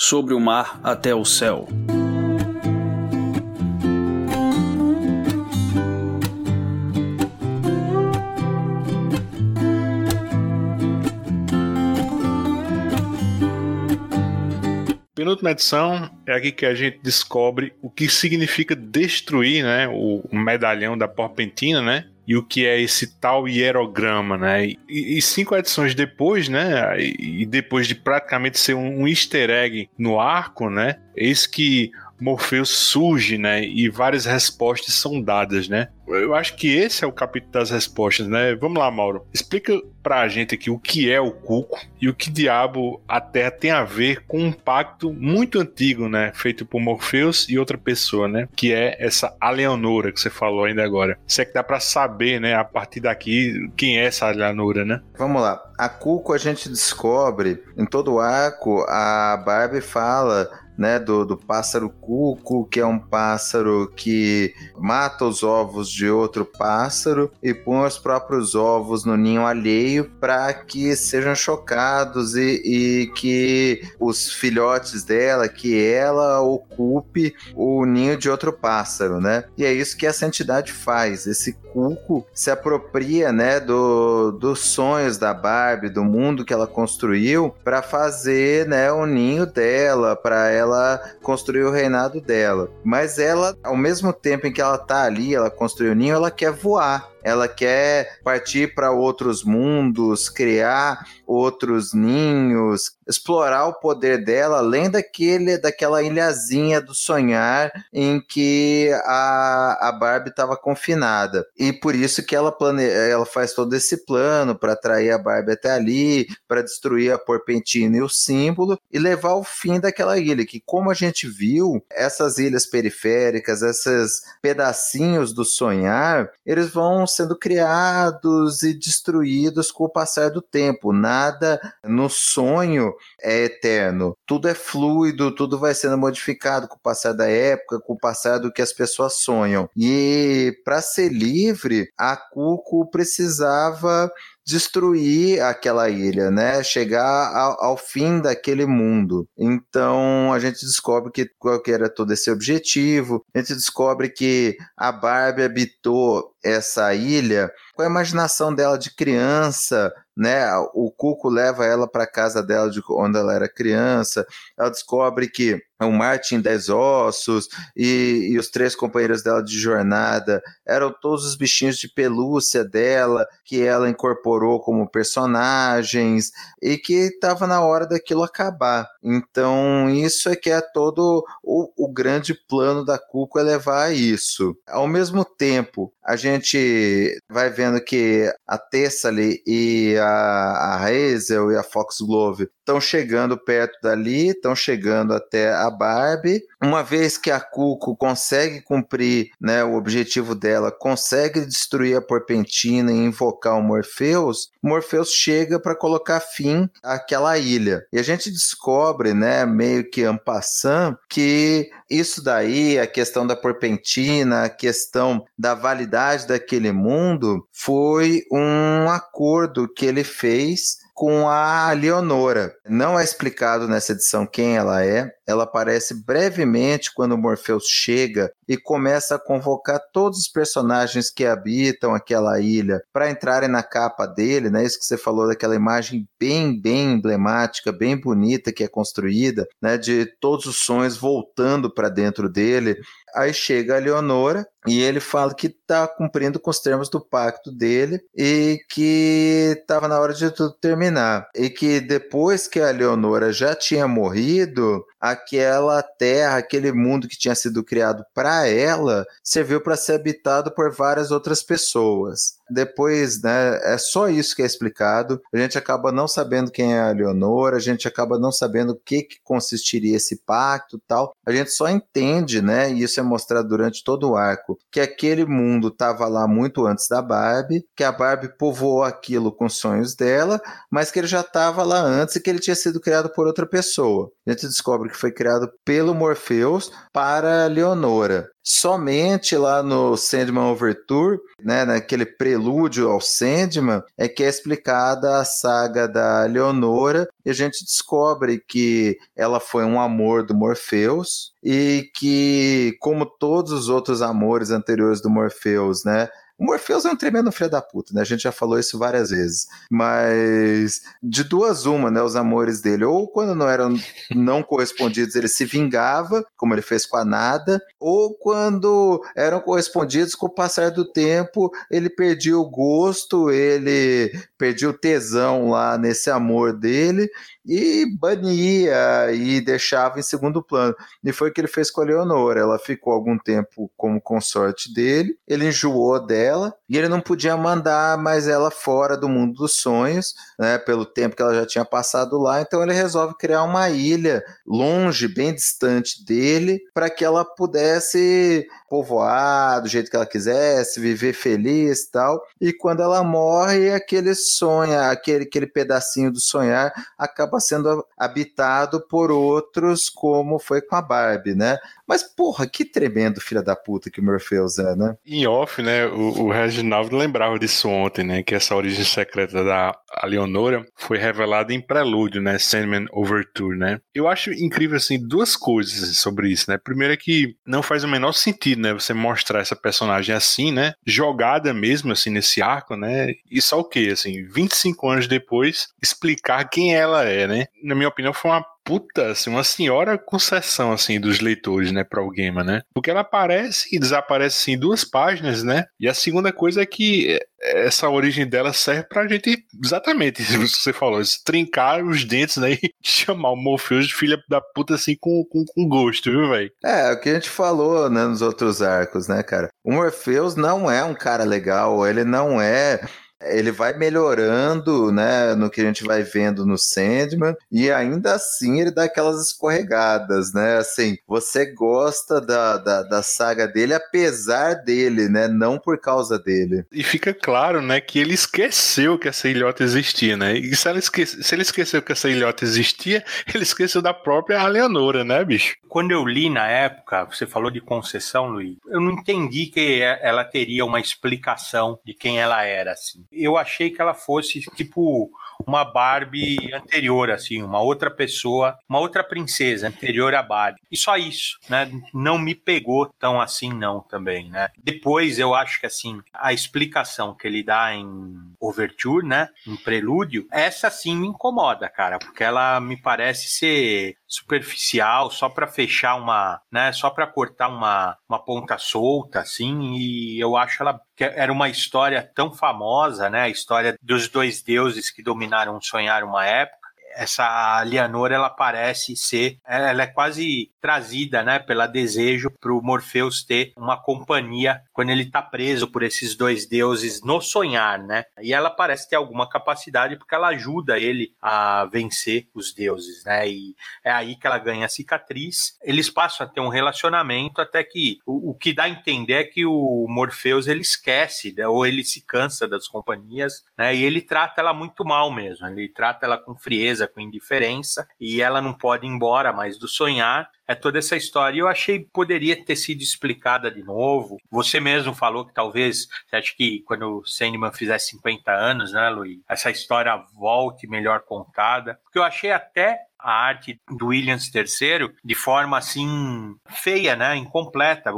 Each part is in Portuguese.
sobre o mar até o céu. Penúltima edição é aqui que a gente descobre o que significa destruir né, o medalhão da Porpentina, né? E o que é esse tal hierograma, né? E, e cinco edições depois, né? E, depois de praticamente ser um, um easter egg no arco, né? Eis que Morpheus surge, né? E várias respostas são dadas, né? Eu acho que esse é o capítulo das respostas, né? Vamos lá, Mauro. Explica pra gente aqui o que é o cuco e o que diabo a Terra tem a ver com um pacto muito antigo, né? Feito por Morpheus e outra pessoa, né? Que é essa Aleonora que você falou ainda agora. Se é que dá pra saber, né? A partir daqui, quem é essa Aleonora, né? Vamos lá. A cuco a gente descobre em todo o arco, a Barbie fala né, do, do pássaro cuco, que é um pássaro que mata os ovos de outro pássaro e põe os próprios ovos no ninho alheio para que sejam chocados e, e que os filhotes dela, que ela ocupe o ninho de outro pássaro, né? E é isso que essa entidade faz. Esse cuco se apropria, né, do, dos sonhos da Barbie, do mundo que ela construiu, para fazer, né, o ninho dela, para ela construir o reinado dela. Mas ela, ao mesmo tempo em que ela tá ali, ela construiu o ninho, ela quer voar ela quer partir para outros mundos, criar outros ninhos, explorar o poder dela além daquele daquela ilhazinha do sonhar em que a, a Barbie estava confinada. E por isso que ela plane, ela faz todo esse plano para atrair a Barbie até ali, para destruir a Porpentina e o símbolo e levar ao fim daquela ilha, que como a gente viu, essas ilhas periféricas, esses pedacinhos do sonhar, eles vão sendo criados e destruídos com o passar do tempo. Nada no sonho é eterno. Tudo é fluido, tudo vai sendo modificado com o passar da época, com o passar do que as pessoas sonham. E para ser livre, a Cuco precisava destruir aquela ilha, né? Chegar ao, ao, fim daquele mundo. Então a gente descobre que qual que era todo esse objetivo. A gente descobre que a Barbie habitou essa ilha com a imaginação dela de criança, né? O Cuco leva ela para casa dela de quando ela era criança. Ela descobre que o Martin Dez Ossos e, e, os três companheiros dela de jornada eram todos os bichinhos de pelúcia dela que ela incorporou como personagens e que estava na hora daquilo acabar. Então, isso é que é todo o, o grande plano da Cuco é levar a isso. Ao mesmo tempo, a gente vai vendo que a Tessali e a, a Hazel e a Foxglove estão chegando perto dali, estão chegando até a Barbie. Uma vez que a Cuco consegue cumprir né, o objetivo dela, consegue destruir a Porpentina e invocar o Morpheus, Morpheus chega para colocar fim àquela ilha. E a gente descobre, né, meio que en passant, que isso daí, a questão da Porpentina, a questão da validade daquele mundo, foi um acordo que ele fez com a Leonora. Não é explicado nessa edição quem ela é. Ela aparece brevemente quando Morpheus chega e começa a convocar todos os personagens que habitam aquela ilha para entrarem na capa dele, né? Isso que você falou daquela imagem bem, bem emblemática, bem bonita que é construída, né? De todos os sonhos voltando para dentro dele. Aí chega a Leonora e ele fala que está cumprindo com os termos do pacto dele e que estava na hora de tudo terminar. E que depois que a Leonora já tinha morrido, aquela terra, aquele mundo que tinha sido criado para ela, serviu para ser habitado por várias outras pessoas. Depois, né, é só isso que é explicado. A gente acaba não sabendo quem é a Leonora, a gente acaba não sabendo o que, que consistiria esse pacto tal. A gente só entende, né, e isso é mostrado durante todo o arco, que aquele mundo estava lá muito antes da Barbie, que a Barbie povoou aquilo com sonhos dela, mas que ele já estava lá antes e que ele tinha sido criado por outra pessoa. A gente descobre que foi criado pelo Morpheus para Leonora. Somente lá no Sandman Overture, né, naquele prelúdio ao Sandman, é que é explicada a saga da Leonora e a gente descobre que ela foi um amor do Morpheus e que, como todos os outros amores anteriores do Morpheus, né, o Morpheus é um tremendo filho da puta, né? A gente já falou isso várias vezes. Mas de duas uma, né? Os amores dele. Ou quando não eram não correspondidos, ele se vingava, como ele fez com a Nada. Ou quando eram correspondidos, com o passar do tempo, ele perdia o gosto, ele perdia o tesão lá nesse amor dele e bania e deixava em segundo plano. E foi o que ele fez com a Leonora. Ela ficou algum tempo como consorte dele, ele enjoou dela e ele não podia mandar mais ela fora do mundo dos sonhos, né, pelo tempo que ela já tinha passado lá. Então ele resolve criar uma ilha longe, bem distante dele, para que ela pudesse povoar do jeito que ela quisesse, viver feliz e tal. E quando ela morre, aquele sonho, aquele, aquele pedacinho do sonhar acaba sendo habitado por outros, como foi com a Barbie, né? Mas, porra, que tremendo filha da puta que o Morpheus é, né? Em off, né, o, o Reginaldo lembrava disso ontem, né, que essa origem secreta da Leonora foi revelada em Prelúdio, né, Sandman Overture, né. Eu acho incrível, assim, duas coisas sobre isso, né. Primeiro é que não faz o menor sentido, né, você mostrar essa personagem assim, né, jogada mesmo, assim, nesse arco, né, e só o quê, assim, 25 anos depois, explicar quem ela é, né. Na minha opinião, foi uma puta, assim, uma senhora concessão, assim, dos leitores, né, para o gamer, né? Porque ela aparece e desaparece, assim, em duas páginas, né? E a segunda coisa é que essa origem dela serve pra gente, exatamente, isso que você falou, trincar os dentes, né, e chamar o Morpheus de filha da puta, assim, com, com, com gosto, viu, velho? É, o que a gente falou, né, nos outros arcos, né, cara? O Morpheus não é um cara legal, ele não é ele vai melhorando, né, no que a gente vai vendo no Sandman, e ainda assim ele dá aquelas escorregadas, né, assim, você gosta da, da, da saga dele apesar dele, né, não por causa dele. E fica claro, né, que ele esqueceu que essa ilhota existia, né, e se, ela esquece, se ele esqueceu que essa ilhota existia, ele esqueceu da própria Leonora, né, bicho? Quando eu li na época, você falou de concessão, Luiz, eu não entendi que ela teria uma explicação de quem ela era, assim eu achei que ela fosse tipo uma Barbie anterior, assim, uma outra pessoa, uma outra princesa anterior à Barbie. E só isso, né? Não me pegou tão assim, não, também, né? Depois eu acho que, assim, a explicação que ele dá em Overture, né? Em Prelúdio, essa sim me incomoda, cara, porque ela me parece ser superficial, só para fechar uma, né, só para cortar uma, uma ponta solta, assim, e eu acho ela que era uma história tão famosa, né, a história dos dois deuses que dominaram sonhar uma época, essa Leonor ela parece ser, ela é quase trazida, né, pela desejo para o Morpheus ter uma companhia quando ele está preso por esses dois deuses no sonhar, né? E ela parece ter alguma capacidade porque ela ajuda ele a vencer os deuses, né? E é aí que ela ganha a cicatriz. Eles passam a ter um relacionamento até que o, o que dá a entender é que o Morpheus ele esquece, né, ou ele se cansa das companhias, né? E ele trata ela muito mal mesmo. Ele trata ela com frieza, com indiferença e ela não pode ir embora mais do sonhar é toda essa história. E eu achei que poderia ter sido explicada de novo. Você mesmo falou que talvez, você acha que quando o Sandman fizer 50 anos, né, Luiz, essa história volte melhor contada. Porque eu achei até a arte do Williams III de forma assim feia, né, incompleta.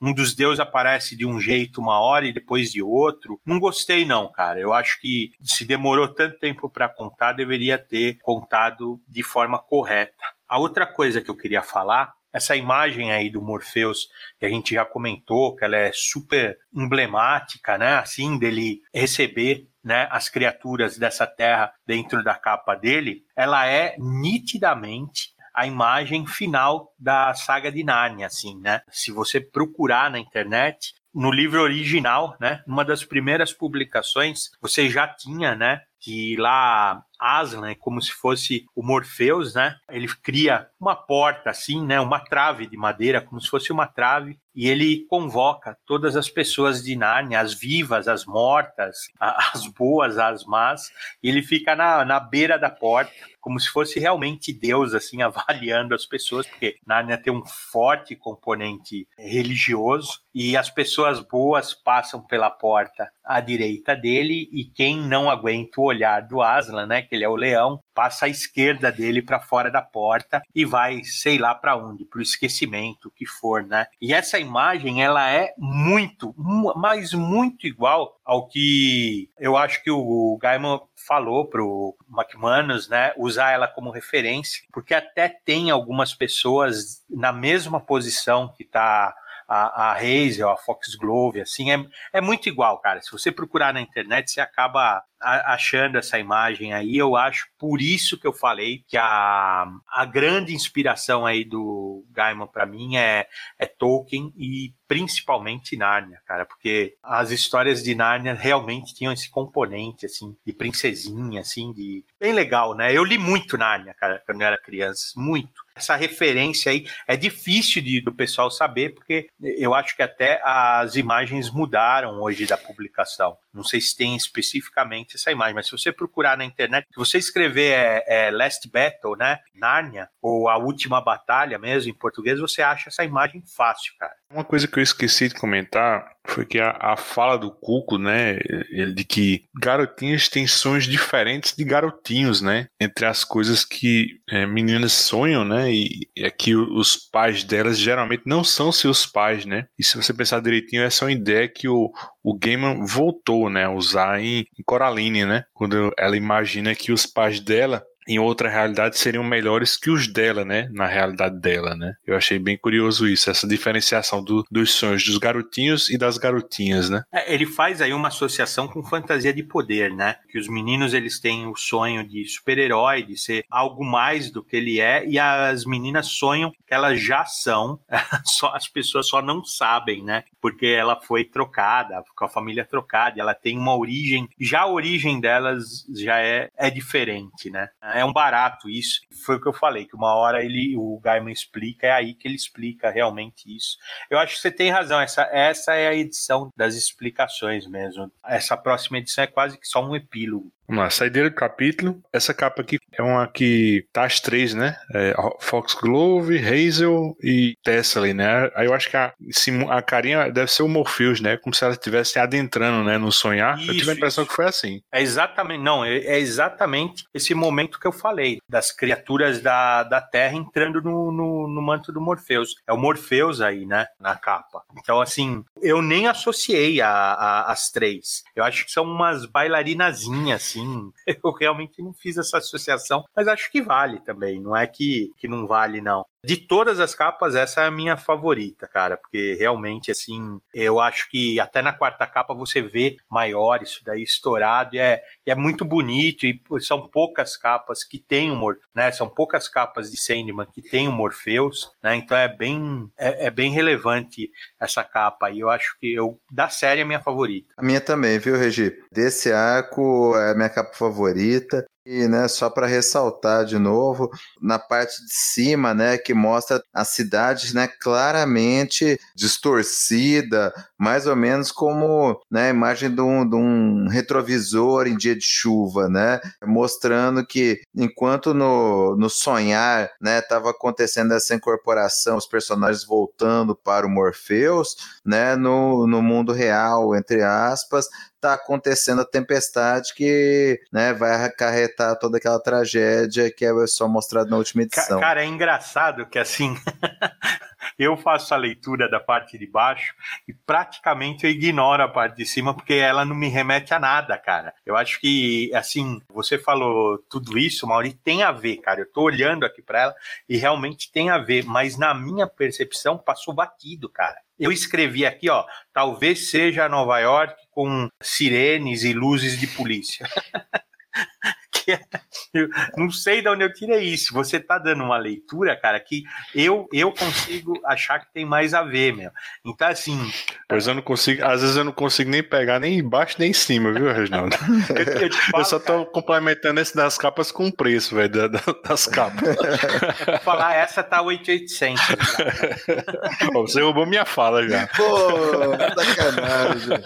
Um dos deuses aparece de um jeito uma hora e depois de outro. Não gostei não, cara. Eu acho que se demorou tanto tempo para contar, deveria ter contado de forma correta. A outra coisa que eu queria falar, essa imagem aí do Morpheus, que a gente já comentou, que ela é super emblemática, né? Assim, dele receber né, as criaturas dessa terra dentro da capa dele, ela é nitidamente a imagem final da saga de Narnia, assim, né? Se você procurar na internet, no livro original, né, numa das primeiras publicações, você já tinha, né, que lá Aslan é como se fosse o Morpheus, né? Ele cria uma porta assim, né? Uma trave de madeira, como se fosse uma trave, e ele convoca todas as pessoas de Nárnia, as vivas, as mortas, as boas, as más, e ele fica na, na beira da porta, como se fosse realmente Deus, assim, avaliando as pessoas, porque Nárnia tem um forte componente religioso, e as pessoas boas passam pela porta à direita dele, e quem não aguenta o olhar do Aslan, né? que ele é o leão, passa à esquerda dele para fora da porta e vai, sei lá para onde, para o esquecimento, o que for, né? E essa imagem, ela é muito, mas muito igual ao que eu acho que o Gaiman falou pro McManus, né, usar ela como referência, porque até tem algumas pessoas na mesma posição que está a, a Hazel, a Foxglove, assim, é, é muito igual, cara. Se você procurar na internet, você acaba achando essa imagem aí. Eu acho por isso que eu falei que a, a grande inspiração aí do Gaiman para mim é, é Tolkien e principalmente Nárnia, cara, porque as histórias de Nárnia realmente tinham esse componente assim de princesinha, assim, de bem legal, né? Eu li muito Nárnia, cara, quando eu era criança, muito essa referência aí é difícil de, do pessoal saber, porque eu acho que até as imagens mudaram hoje da publicação. Não sei se tem especificamente essa imagem, mas se você procurar na internet, se você escrever é, é Last Battle, né? Nárnia, ou A Última Batalha mesmo, em português, você acha essa imagem fácil, cara. Uma coisa que eu esqueci de comentar foi que a, a fala do Cuco, né, ele, de que garotinhas têm sonhos diferentes de garotinhos, né, entre as coisas que é, meninas sonham, né, e é que os pais delas geralmente não são seus pais, né, e se você pensar direitinho, essa é uma ideia que o, o Gaiman voltou, né, a usar em, em Coraline, né, quando ela imagina que os pais dela em outra realidade seriam melhores que os dela, né? Na realidade dela, né? Eu achei bem curioso isso, essa diferenciação do, dos sonhos dos garotinhos e das garotinhas, né? É, ele faz aí uma associação com fantasia de poder, né? Que os meninos eles têm o sonho de super-herói, de ser algo mais do que ele é, e as meninas sonham que elas já são, só as pessoas só não sabem, né? Porque ela foi trocada, com a família trocada, ela tem uma origem, já a origem delas já é, é diferente, né? É um barato isso. Foi o que eu falei, que uma hora ele, o Gaiman explica, é aí que ele explica realmente isso. Eu acho que você tem razão, essa, essa é a edição das explicações mesmo. Essa próxima edição é quase que só um epílogo. Vamos lá, saideira do capítulo. Essa capa aqui é uma que tá as três, né? É Foxglove, Hazel e Tessely, né? Aí eu acho que a, a carinha deve ser o Morpheus, né? Como se ela estivesse adentrando, né? No sonhar. Isso, eu tive a impressão isso. que foi assim. É exatamente, não, é, é, exatamente esse momento que eu falei, das criaturas da, da Terra entrando no, no, no manto do Morpheus. É o Morpheus aí, né? Na capa. Então, assim, eu nem associei a, a, as três. Eu acho que são umas bailarinazinhas, assim. Eu realmente não fiz essa associação, mas acho que vale também. Não é que, que não vale, não. De todas as capas, essa é a minha favorita, cara, porque realmente, assim, eu acho que até na quarta capa você vê maior isso daí estourado e é, e é muito bonito e são poucas capas que tem humor, né? São poucas capas de Sandman que tem o Morpheus, né? Então é bem, é, é bem relevante essa capa e eu acho que eu, da série, é a minha favorita. A minha também, viu, Regi? Desse arco é a minha capa favorita. E, né, só para ressaltar de novo, na parte de cima, né, que mostra a cidade, né, claramente distorcida, mais ou menos como, né, a imagem de um, de um retrovisor em dia de chuva, né, mostrando que enquanto no, no sonhar, né, estava acontecendo essa incorporação, os personagens voltando para o Morpheus, né, no, no mundo real, entre aspas, está acontecendo a tempestade que né, vai acarretar toda aquela tragédia que é só mostrado na última edição. Cara, é engraçado que assim. eu faço a leitura da parte de baixo e praticamente eu ignoro a parte de cima porque ela não me remete a nada, cara. Eu acho que, assim, você falou tudo isso, Mauri, tem a ver, cara. Eu tô olhando aqui para ela e realmente tem a ver, mas na minha percepção passou batido, cara. Eu escrevi aqui, ó, talvez seja Nova York com sirenes e luzes de polícia. que eu não sei de onde eu tirei isso. Você tá dando uma leitura, cara, que eu, eu consigo achar que tem mais a ver, meu. Então, assim. Pois eu não consigo, às vezes eu não consigo nem pegar nem embaixo nem em cima, viu, Reginaldo? eu, eu, falo, eu, só tô cara, complementando esse das capas com o preço, velho, das capas. Vou falar, essa tá 8,800. Você roubou minha fala já. Pô, sacanagem.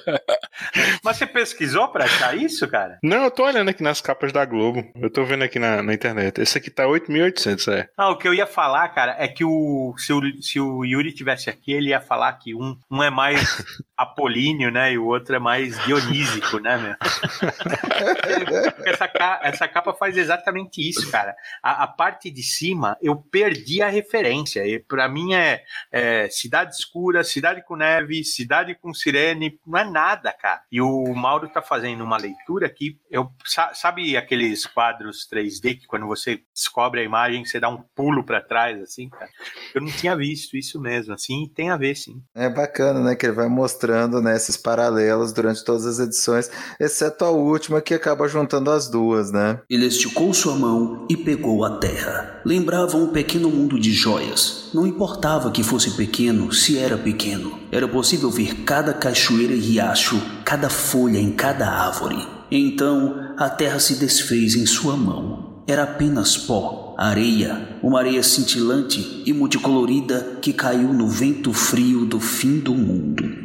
Mas você pesquisou pra achar isso, cara? Não, eu tô olhando aqui nas capas da Globo. Eu tô vendo aqui na, na internet. Esse aqui tá 8.800, é. Ah, o que eu ia falar, cara, é que o, se, o, se o Yuri tivesse aqui, ele ia falar que um, um é mais apolíneo, né? E o outro é mais dionísico, né, meu? essa, essa capa faz exatamente isso, cara. A, a, parte de cima, eu perdi a referência. E pra mim é, é cidade escura, cidade com neve, cidade com sirene, não é nada, cara. E o Mauro tá fazendo uma leitura que eu sabe aqueles quadros 3D que quando você descobre a imagem você dá um pulo para trás assim, cara. Eu não tinha visto isso mesmo, assim, tem a ver sim. É bacana, né, que ele vai mostrando né, esses paralelos durante todas as edições, exceto a última que acaba juntando as duas, né? Ele esticou sua mão e pegou a terra. Lembrava um pequeno mundo de joias. Não importava que fosse pequeno, se era pequeno. Era possível ver cada cachoeira e riacho, cada folha em cada árvore. Então a terra se desfez em sua mão. Era apenas pó, areia, uma areia cintilante e multicolorida que caiu no vento frio do fim do mundo.